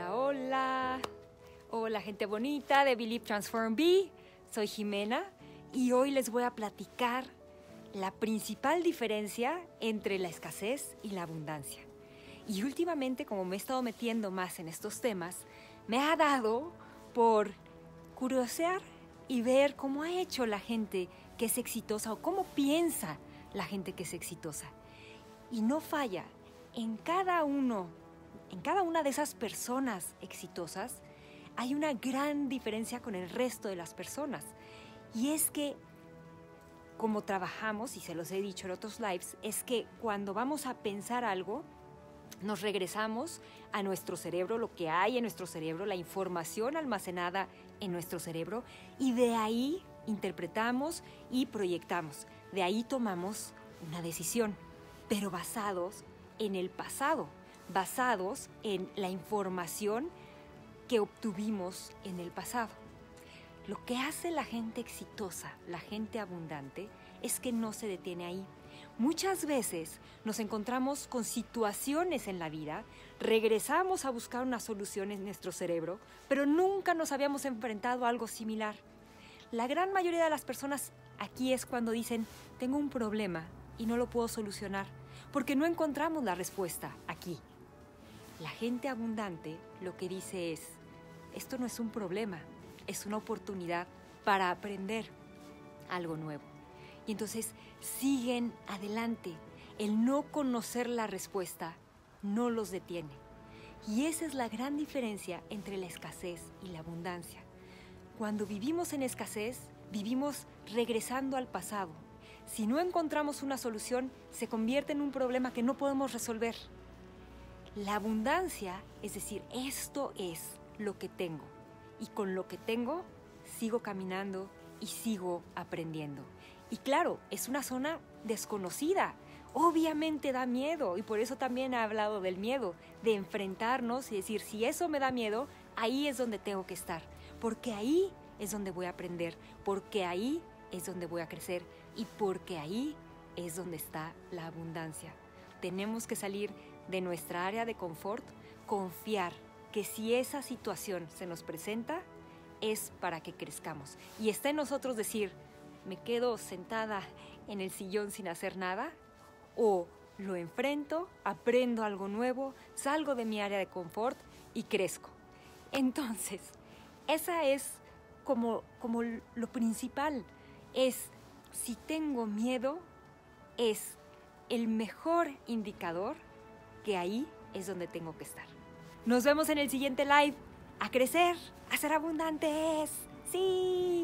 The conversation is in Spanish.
Hola, hola. Hola, gente bonita de Believe Transform Be. Soy Jimena y hoy les voy a platicar la principal diferencia entre la escasez y la abundancia. Y últimamente, como me he estado metiendo más en estos temas, me ha dado por curiosear y ver cómo ha hecho la gente que es exitosa o cómo piensa la gente que es exitosa. Y no falla, en cada uno, en cada una de esas personas exitosas, hay una gran diferencia con el resto de las personas. Y es que, como trabajamos, y se los he dicho en otros lives, es que cuando vamos a pensar algo, nos regresamos a nuestro cerebro, lo que hay en nuestro cerebro, la información almacenada en nuestro cerebro, y de ahí interpretamos y proyectamos. De ahí tomamos una decisión, pero basados en el pasado, basados en la información que obtuvimos en el pasado. Lo que hace la gente exitosa, la gente abundante, es que no se detiene ahí. Muchas veces nos encontramos con situaciones en la vida, regresamos a buscar una solución en nuestro cerebro, pero nunca nos habíamos enfrentado a algo similar. La gran mayoría de las personas aquí es cuando dicen, tengo un problema y no lo puedo solucionar, porque no encontramos la respuesta aquí. La gente abundante lo que dice es, esto no es un problema, es una oportunidad para aprender algo nuevo. Y entonces siguen adelante. El no conocer la respuesta no los detiene. Y esa es la gran diferencia entre la escasez y la abundancia. Cuando vivimos en escasez, vivimos regresando al pasado. Si no encontramos una solución, se convierte en un problema que no podemos resolver. La abundancia, es decir, esto es lo que tengo. Y con lo que tengo, sigo caminando y sigo aprendiendo. Y claro, es una zona desconocida. Obviamente da miedo y por eso también he hablado del miedo, de enfrentarnos y decir, si eso me da miedo, ahí es donde tengo que estar, porque ahí es donde voy a aprender, porque ahí es donde voy a crecer y porque ahí es donde está la abundancia. Tenemos que salir de nuestra área de confort, confiar que si esa situación se nos presenta, es para que crezcamos. Y está en nosotros decir, me quedo sentada en el sillón sin hacer nada, o lo enfrento, aprendo algo nuevo, salgo de mi área de confort y crezco. Entonces, esa es como, como lo principal, es si tengo miedo, es el mejor indicador que ahí es donde tengo que estar. Nos vemos en el siguiente live. A crecer, a ser abundantes. Sí.